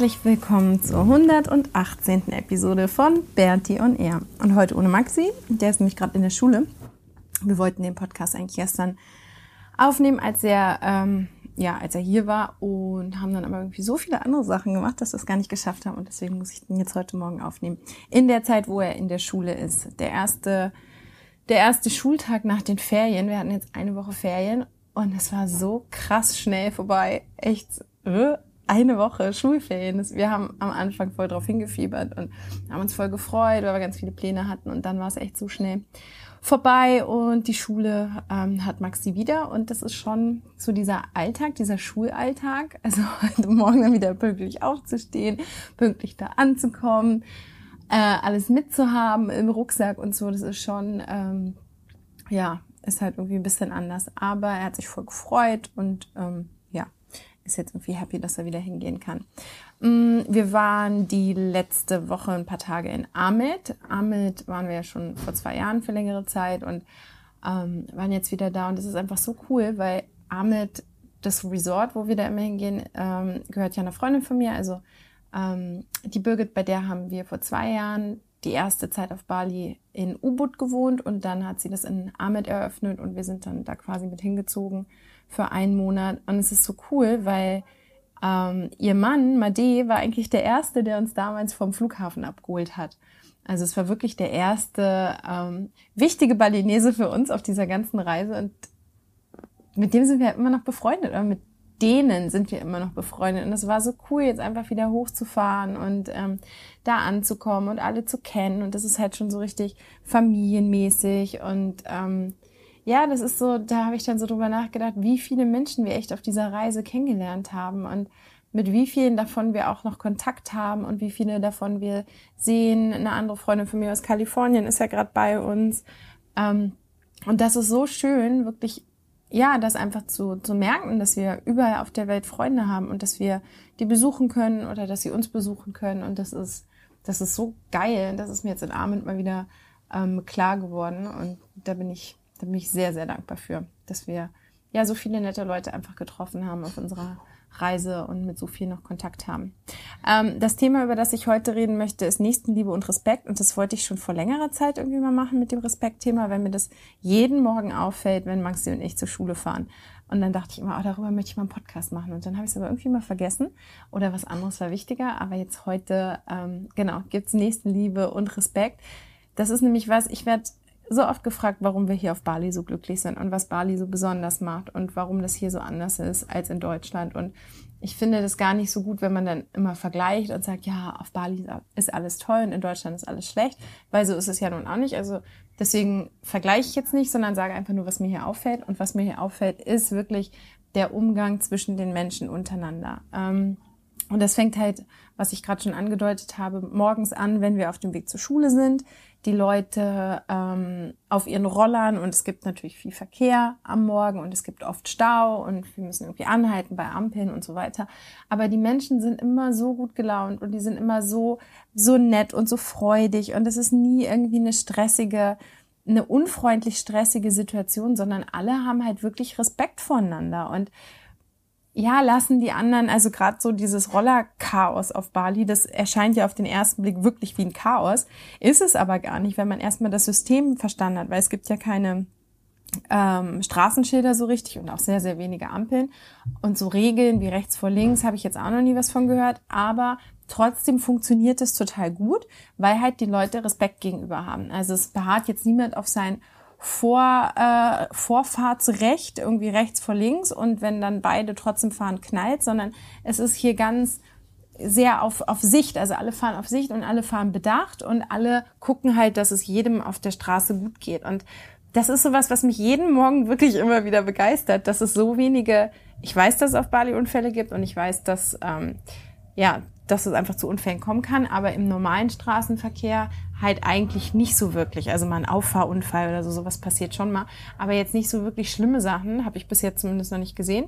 Herzlich willkommen zur 118. Episode von Bertie on Air. Und heute ohne Maxi, der ist nämlich gerade in der Schule. Wir wollten den Podcast eigentlich gestern aufnehmen, als er, ähm, ja, als er hier war und haben dann aber irgendwie so viele andere Sachen gemacht, dass wir es gar nicht geschafft haben und deswegen muss ich den jetzt heute Morgen aufnehmen. In der Zeit, wo er in der Schule ist. Der erste, der erste Schultag nach den Ferien. Wir hatten jetzt eine Woche Ferien und es war so krass schnell vorbei. Echt, äh, eine Woche Schulferien. Wir haben am Anfang voll drauf hingefiebert und haben uns voll gefreut, weil wir ganz viele Pläne hatten und dann war es echt so schnell vorbei und die Schule ähm, hat Maxi wieder und das ist schon so dieser Alltag, dieser Schulalltag. Also heute Morgen dann wieder pünktlich aufzustehen, pünktlich da anzukommen, äh, alles mitzuhaben im Rucksack und so. Das ist schon, ähm, ja, ist halt irgendwie ein bisschen anders. Aber er hat sich voll gefreut und ähm, ist jetzt irgendwie happy, dass er wieder hingehen kann. Mm, wir waren die letzte Woche ein paar Tage in Ahmed. Ahmed waren wir ja schon vor zwei Jahren für längere Zeit und ähm, waren jetzt wieder da. Und das ist einfach so cool, weil Ahmed, das Resort, wo wir da immer hingehen, ähm, gehört ja einer Freundin von mir. Also ähm, die Birgit, bei der haben wir vor zwei Jahren die erste Zeit auf Bali in Ubud gewohnt und dann hat sie das in Ahmed eröffnet und wir sind dann da quasi mit hingezogen für einen Monat. Und es ist so cool, weil ähm, ihr Mann, Made, war eigentlich der Erste, der uns damals vom Flughafen abgeholt hat. Also es war wirklich der erste ähm, wichtige Balinese für uns auf dieser ganzen Reise. Und mit dem sind wir immer noch befreundet. Oder mit denen sind wir immer noch befreundet. Und es war so cool, jetzt einfach wieder hochzufahren und ähm, da anzukommen und alle zu kennen. Und das ist halt schon so richtig familienmäßig. Und ähm, ja, das ist so, da habe ich dann so drüber nachgedacht, wie viele Menschen wir echt auf dieser Reise kennengelernt haben und mit wie vielen davon wir auch noch Kontakt haben und wie viele davon wir sehen. Eine andere Freundin von mir aus Kalifornien ist ja gerade bei uns. Ähm, und das ist so schön, wirklich, ja, das einfach zu, zu merken, dass wir überall auf der Welt Freunde haben und dass wir die besuchen können oder dass sie uns besuchen können. Und das ist, das ist so geil. Das ist mir jetzt in Abend mal wieder ähm, klar geworden. Und da bin ich da bin ich sehr, sehr dankbar für, dass wir ja so viele nette Leute einfach getroffen haben auf unserer Reise und mit so viel noch Kontakt haben. Ähm, das Thema, über das ich heute reden möchte, ist Nächstenliebe und Respekt. Und das wollte ich schon vor längerer Zeit irgendwie mal machen mit dem Respektthema, weil mir das jeden Morgen auffällt, wenn Maxi und ich zur Schule fahren. Und dann dachte ich immer, oh, darüber möchte ich mal einen Podcast machen. Und dann habe ich es aber irgendwie mal vergessen oder was anderes war wichtiger. Aber jetzt heute, ähm, genau, gibt's Nächstenliebe und Respekt. Das ist nämlich was, ich werde so oft gefragt, warum wir hier auf Bali so glücklich sind und was Bali so besonders macht und warum das hier so anders ist als in Deutschland. Und ich finde das gar nicht so gut, wenn man dann immer vergleicht und sagt, ja, auf Bali ist alles toll und in Deutschland ist alles schlecht, weil so ist es ja nun auch nicht. Also deswegen vergleiche ich jetzt nicht, sondern sage einfach nur, was mir hier auffällt. Und was mir hier auffällt, ist wirklich der Umgang zwischen den Menschen untereinander. Ähm, und das fängt halt, was ich gerade schon angedeutet habe, morgens an, wenn wir auf dem Weg zur Schule sind die Leute ähm, auf ihren Rollern und es gibt natürlich viel Verkehr am Morgen und es gibt oft Stau und wir müssen irgendwie anhalten bei Ampeln und so weiter. Aber die Menschen sind immer so gut gelaunt und die sind immer so, so nett und so freudig und es ist nie irgendwie eine stressige, eine unfreundlich stressige Situation, sondern alle haben halt wirklich Respekt voneinander und ja, lassen die anderen, also gerade so dieses Rollerchaos auf Bali, das erscheint ja auf den ersten Blick wirklich wie ein Chaos, ist es aber gar nicht, wenn man erstmal das System verstanden hat, weil es gibt ja keine ähm, Straßenschilder so richtig und auch sehr, sehr wenige Ampeln. Und so Regeln wie rechts vor links habe ich jetzt auch noch nie was von gehört, aber trotzdem funktioniert es total gut, weil halt die Leute Respekt gegenüber haben. Also es beharrt jetzt niemand auf sein vor, äh, Vorfahrtsrecht, irgendwie rechts vor links und wenn dann beide trotzdem fahren, knallt, sondern es ist hier ganz sehr auf, auf Sicht. Also alle fahren auf Sicht und alle fahren bedacht und alle gucken halt, dass es jedem auf der Straße gut geht. Und das ist sowas, was mich jeden Morgen wirklich immer wieder begeistert, dass es so wenige, ich weiß, dass es auf Bali Unfälle gibt und ich weiß, dass, ähm, ja, dass es einfach zu Unfällen kommen kann, aber im normalen Straßenverkehr halt eigentlich nicht so wirklich. Also mal ein Auffahrunfall oder so, sowas passiert schon mal, aber jetzt nicht so wirklich schlimme Sachen, habe ich bis jetzt zumindest noch nicht gesehen.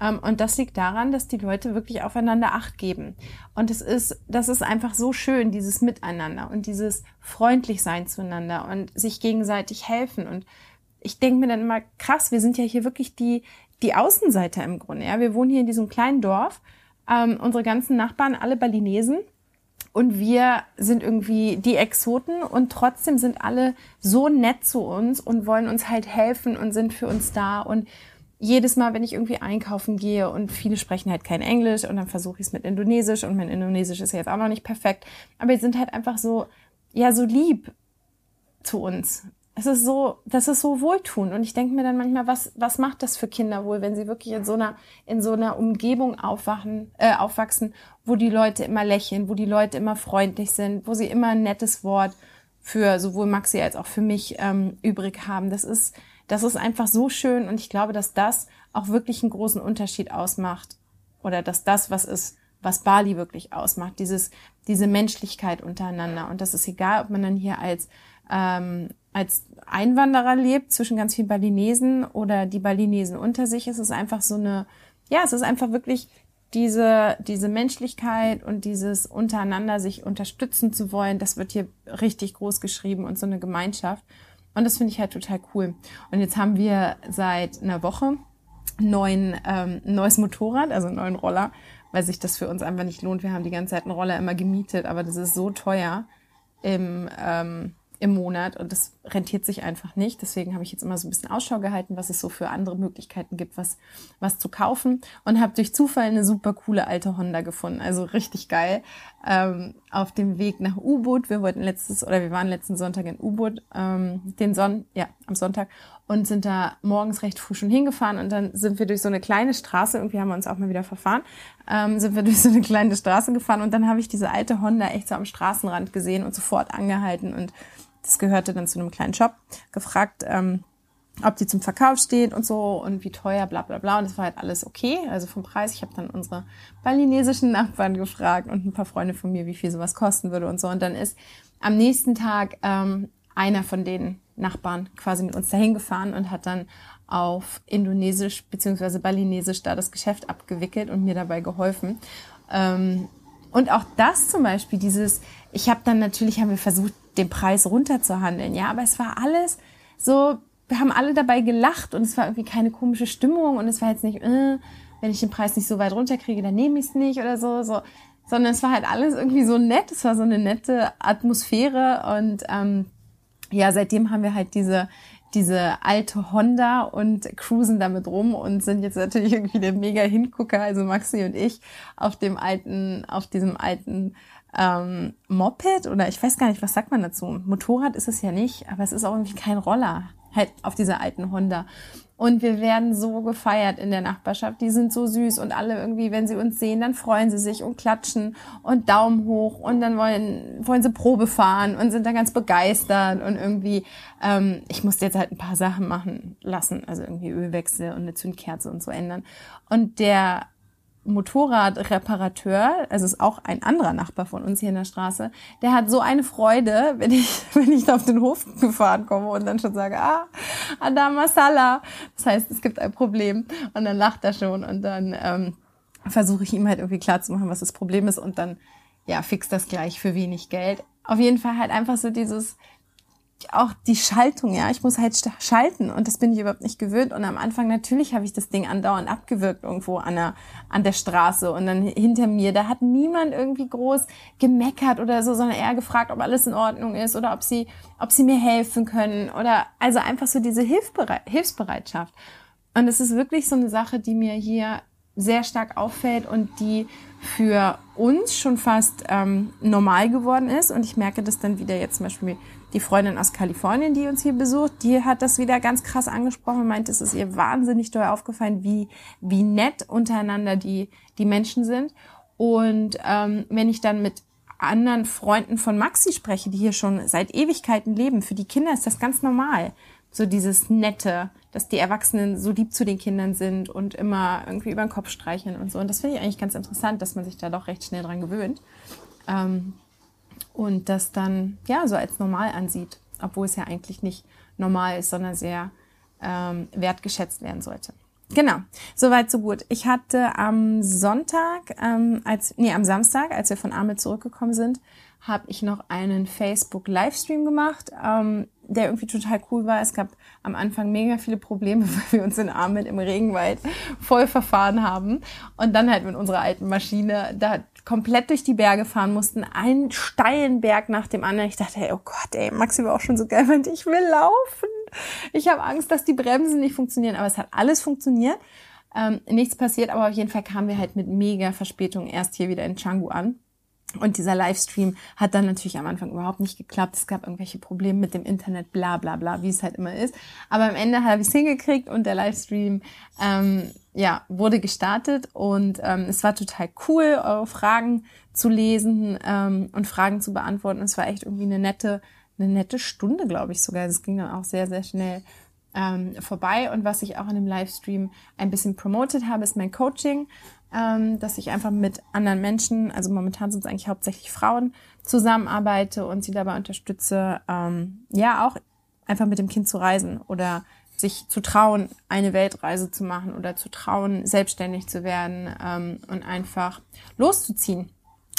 Ähm, und das liegt daran, dass die Leute wirklich aufeinander Acht geben. Und es ist, das ist einfach so schön, dieses Miteinander und dieses freundlich sein zueinander und sich gegenseitig helfen. Und ich denke mir dann immer, krass, wir sind ja hier wirklich die, die Außenseiter im Grunde. Ja? Wir wohnen hier in diesem kleinen Dorf. Ähm, unsere ganzen Nachbarn, alle Balinesen. Und wir sind irgendwie die Exoten und trotzdem sind alle so nett zu uns und wollen uns halt helfen und sind für uns da und jedes Mal, wenn ich irgendwie einkaufen gehe und viele sprechen halt kein Englisch und dann versuche ich es mit Indonesisch und mein Indonesisch ist ja jetzt auch noch nicht perfekt, aber die sind halt einfach so, ja, so lieb zu uns. Es ist so, das ist so wohltun und ich denke mir dann manchmal, was, was macht das für Kinder wohl, wenn sie wirklich in so einer, in so einer Umgebung aufwachen, äh, aufwachsen, wo die Leute immer lächeln, wo die Leute immer freundlich sind, wo sie immer ein nettes Wort für sowohl Maxi als auch für mich ähm, übrig haben. Das ist, das ist einfach so schön und ich glaube, dass das auch wirklich einen großen Unterschied ausmacht oder dass das was ist, was Bali wirklich ausmacht, dieses, diese Menschlichkeit untereinander. Und das ist egal, ob man dann hier als, ähm, als Einwanderer lebt zwischen ganz vielen Balinesen oder die Balinesen unter sich. Es ist einfach so eine, ja, es ist einfach wirklich diese, diese Menschlichkeit und dieses untereinander sich unterstützen zu wollen, das wird hier richtig groß geschrieben und so eine Gemeinschaft. Und das finde ich halt total cool. Und jetzt haben wir seit einer Woche neuen, ähm, neues Motorrad, also einen neuen Roller, weil sich das für uns einfach nicht lohnt. Wir haben die ganze Zeit einen Roller immer gemietet, aber das ist so teuer im, ähm, im Monat und das rentiert sich einfach nicht. Deswegen habe ich jetzt immer so ein bisschen Ausschau gehalten, was es so für andere Möglichkeiten gibt, was, was zu kaufen und habe durch Zufall eine super coole alte Honda gefunden. Also richtig geil. Ähm, auf dem Weg nach U-Boot. Wir wollten letztes oder wir waren letzten Sonntag in U-Boot, ähm, den Son ja am Sonntag und sind da morgens recht früh schon hingefahren und dann sind wir durch so eine kleine Straße. Irgendwie haben wir uns auch mal wieder verfahren. Ähm, sind wir durch so eine kleine Straße gefahren und dann habe ich diese alte Honda echt so am Straßenrand gesehen und sofort angehalten und das gehörte dann zu einem kleinen Shop, gefragt, ähm, ob die zum Verkauf steht und so und wie teuer, bla bla bla. Und das war halt alles okay, also vom Preis. Ich habe dann unsere balinesischen Nachbarn gefragt und ein paar Freunde von mir, wie viel sowas kosten würde und so. Und dann ist am nächsten Tag ähm, einer von den Nachbarn quasi mit uns dahin gefahren und hat dann auf Indonesisch beziehungsweise Balinesisch da das Geschäft abgewickelt und mir dabei geholfen. Ähm, und auch das zum Beispiel, dieses, ich habe dann natürlich, haben wir versucht, den Preis runterzuhandeln, ja, aber es war alles so, wir haben alle dabei gelacht und es war irgendwie keine komische Stimmung und es war jetzt nicht, äh, wenn ich den Preis nicht so weit runterkriege, dann nehme ich es nicht oder so, so, sondern es war halt alles irgendwie so nett, es war so eine nette Atmosphäre und ähm, ja, seitdem haben wir halt diese diese alte Honda und cruisen damit rum und sind jetzt natürlich irgendwie der mega Hingucker, also Maxi und ich, auf dem alten, auf diesem alten ähm, Moped oder ich weiß gar nicht, was sagt man dazu? Motorrad ist es ja nicht, aber es ist auch irgendwie kein Roller, halt auf dieser alten Honda. Und wir werden so gefeiert in der Nachbarschaft. Die sind so süß und alle irgendwie, wenn sie uns sehen, dann freuen sie sich und klatschen und Daumen hoch und dann wollen, wollen sie Probe fahren und sind dann ganz begeistert und irgendwie, ähm, ich musste jetzt halt ein paar Sachen machen lassen, also irgendwie Ölwechsel und eine Zündkerze und so ändern. Und der Motorradreparateur, also ist auch ein anderer Nachbar von uns hier in der Straße, der hat so eine Freude, wenn ich, wenn ich auf den Hof gefahren komme und dann schon sage, ah, Adama Sala. Das heißt, es gibt ein Problem. Und dann lacht er schon und dann ähm, versuche ich ihm halt irgendwie klarzumachen, was das Problem ist und dann, ja, fix das gleich für wenig Geld. Auf jeden Fall halt einfach so dieses, auch die Schaltung, ja, ich muss halt schalten und das bin ich überhaupt nicht gewöhnt. Und am Anfang natürlich habe ich das Ding andauernd abgewirkt irgendwo an der, an der Straße und dann hinter mir, da hat niemand irgendwie groß gemeckert oder so, sondern eher gefragt, ob alles in Ordnung ist oder ob sie, ob sie mir helfen können oder also einfach so diese Hilfsbereit Hilfsbereitschaft. Und es ist wirklich so eine Sache, die mir hier sehr stark auffällt und die für uns schon fast ähm, normal geworden ist. Und ich merke das dann wieder jetzt zum Beispiel die Freundin aus Kalifornien, die uns hier besucht, die hat das wieder ganz krass angesprochen und meint, es ist ihr wahnsinnig doll aufgefallen, wie, wie nett untereinander die, die Menschen sind. Und ähm, wenn ich dann mit anderen Freunden von Maxi spreche, die hier schon seit Ewigkeiten leben, für die Kinder ist das ganz normal. So dieses Nette, dass die Erwachsenen so lieb zu den Kindern sind und immer irgendwie über den Kopf streicheln und so. Und das finde ich eigentlich ganz interessant, dass man sich da doch recht schnell dran gewöhnt. Ähm, und das dann ja so als normal ansieht, obwohl es ja eigentlich nicht normal ist, sondern sehr ähm, wertgeschätzt werden sollte. Genau, soweit so gut. Ich hatte am Sonntag, ähm, als nee am Samstag, als wir von Armel zurückgekommen sind, habe ich noch einen Facebook Livestream gemacht, ähm, der irgendwie total cool war. Es gab am Anfang mega viele Probleme, weil wir uns in Armel im Regenwald voll verfahren haben und dann halt mit unserer alten Maschine da komplett durch die Berge fahren mussten, einen steilen Berg nach dem anderen. Ich dachte, hey, oh Gott, ey, Maxi war auch schon so geil, meinte, ich will laufen. Ich habe Angst, dass die Bremsen nicht funktionieren, aber es hat alles funktioniert. Ähm, nichts passiert, aber auf jeden Fall kamen wir halt mit mega Verspätung erst hier wieder in Changu an. Und dieser Livestream hat dann natürlich am Anfang überhaupt nicht geklappt. Es gab irgendwelche Probleme mit dem Internet, bla bla bla, wie es halt immer ist. Aber am Ende habe ich es hingekriegt und der Livestream ähm, ja, wurde gestartet und ähm, es war total cool, eure Fragen zu lesen ähm, und Fragen zu beantworten. Es war echt irgendwie eine nette, eine nette Stunde, glaube ich sogar. Es ging dann auch sehr, sehr schnell ähm, vorbei. Und was ich auch in dem Livestream ein bisschen promotet habe, ist mein Coaching, ähm, dass ich einfach mit anderen Menschen, also momentan sind es eigentlich hauptsächlich Frauen, zusammenarbeite und sie dabei unterstütze, ähm, ja, auch einfach mit dem Kind zu reisen oder sich zu trauen, eine Weltreise zu machen oder zu trauen, selbstständig zu werden ähm, und einfach loszuziehen.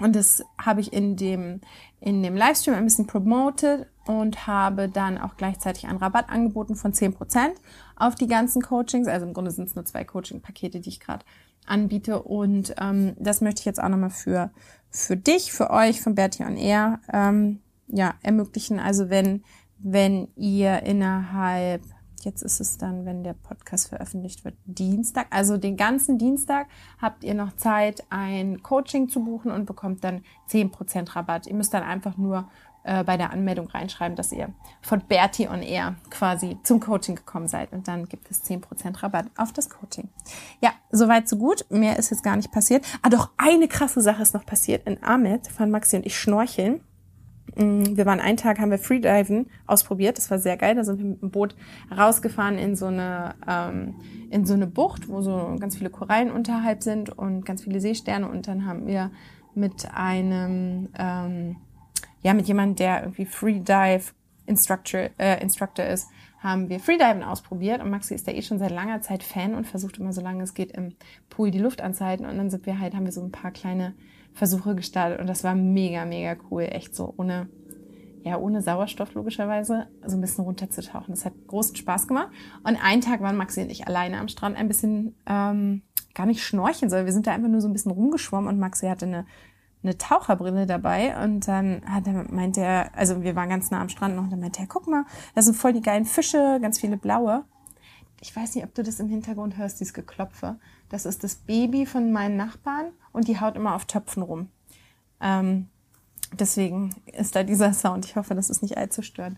Und das habe ich in dem, in dem Livestream ein bisschen promoted und habe dann auch gleichzeitig einen Rabatt angeboten von 10% auf die ganzen Coachings. Also im Grunde sind es nur zwei Coaching-Pakete, die ich gerade anbiete. Und ähm, das möchte ich jetzt auch nochmal für, für dich, für euch, von Bertie on Air ähm, ja, ermöglichen. Also wenn, wenn ihr innerhalb Jetzt ist es dann, wenn der Podcast veröffentlicht wird, Dienstag. Also den ganzen Dienstag habt ihr noch Zeit, ein Coaching zu buchen und bekommt dann 10% Rabatt. Ihr müsst dann einfach nur äh, bei der Anmeldung reinschreiben, dass ihr von Bertie on Air quasi zum Coaching gekommen seid. Und dann gibt es 10% Rabatt auf das Coaching. Ja, soweit so gut. Mehr ist jetzt gar nicht passiert. Ah, doch eine krasse Sache ist noch passiert. In Ahmed fahren Maxi und ich schnorcheln. Mm, wir waren einen Tag, haben wir Freediven ausprobiert. Das war sehr geil. Da sind wir mit dem Boot rausgefahren in so eine, ähm, in so eine Bucht, wo so ganz viele Korallen unterhalb sind und ganz viele Seesterne. Und dann haben wir mit einem, ähm, ja, mit jemandem, der irgendwie Freedive Instructor, äh, Instructor ist, haben wir Freediven ausprobiert und Maxi ist da eh schon seit langer Zeit Fan und versucht immer, solange es geht, im Pool die Luft anzuhalten. Und dann sind wir halt, haben wir so ein paar kleine Versuche gestartet und das war mega, mega cool. Echt so ohne, ja, ohne Sauerstoff logischerweise, so ein bisschen runterzutauchen. Das hat großen Spaß gemacht. Und einen Tag waren Maxi und ich alleine am Strand ein bisschen, ähm, gar nicht schnorcheln, sondern wir sind da einfach nur so ein bisschen rumgeschwommen und Maxi hatte eine, eine Taucherbrille dabei und dann hat er, meint er, also wir waren ganz nah am Strand noch, und dann meinte er, guck mal, da sind voll die geilen Fische, ganz viele blaue. Ich weiß nicht, ob du das im Hintergrund hörst, dieses Geklopfe. Das ist das Baby von meinen Nachbarn und die haut immer auf Töpfen rum. Ähm, deswegen ist da dieser Sound. Ich hoffe, das ist nicht allzu störend.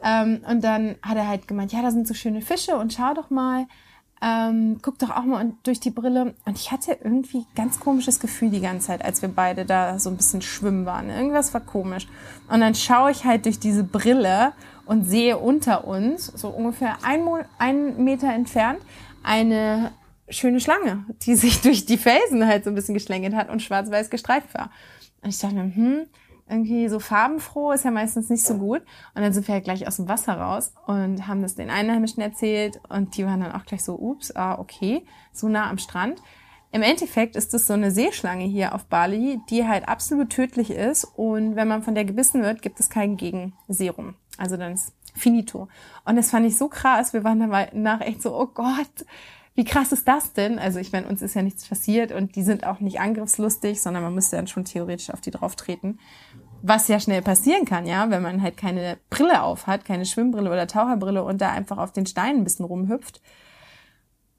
Ähm, und dann hat er halt gemeint, ja, da sind so schöne Fische und schau doch mal, ähm, guck doch auch mal durch die Brille. Und ich hatte irgendwie ganz komisches Gefühl die ganze Zeit, als wir beide da so ein bisschen schwimmen waren. Irgendwas war komisch. Und dann schaue ich halt durch diese Brille und sehe unter uns, so ungefähr ein, Mo einen Meter entfernt, eine schöne Schlange, die sich durch die Felsen halt so ein bisschen geschlängelt hat und schwarz-weiß gestreift war. Und ich dachte, hm, irgendwie so farbenfroh ist ja meistens nicht so gut. Und dann sind wir halt gleich aus dem Wasser raus und haben das den Einheimischen erzählt und die waren dann auch gleich so, ups, ah, okay, so nah am Strand. Im Endeffekt ist es so eine Seeschlange hier auf Bali, die halt absolut tödlich ist und wenn man von der gebissen wird, gibt es kein Gegenserum. Also dann ist finito. Und das fand ich so krass. Wir waren danach echt so, oh Gott, wie krass ist das denn? Also ich meine, uns ist ja nichts passiert und die sind auch nicht angriffslustig, sondern man müsste dann schon theoretisch auf die drauf treten. Was ja schnell passieren kann, ja, wenn man halt keine Brille auf hat, keine Schwimmbrille oder Taucherbrille und da einfach auf den Steinen ein bisschen rumhüpft.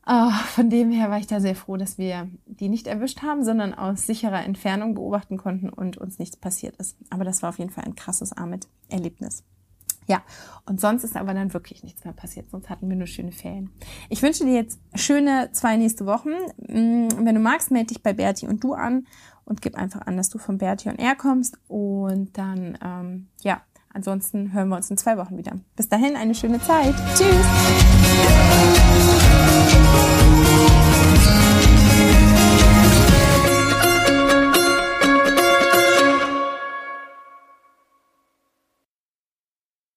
Oh, von dem her war ich da sehr froh, dass wir die nicht erwischt haben, sondern aus sicherer Entfernung beobachten konnten und uns nichts passiert ist. Aber das war auf jeden Fall ein krasses Armit-Erlebnis. Ja, und sonst ist aber dann wirklich nichts mehr passiert. Sonst hatten wir nur schöne Ferien. Ich wünsche dir jetzt schöne zwei nächste Wochen. Mm, wenn du magst, melde dich bei Berti und du an und gib einfach an, dass du von Berti und er kommst. Und dann, ähm, ja, ansonsten hören wir uns in zwei Wochen wieder. Bis dahin, eine schöne Zeit. Tschüss.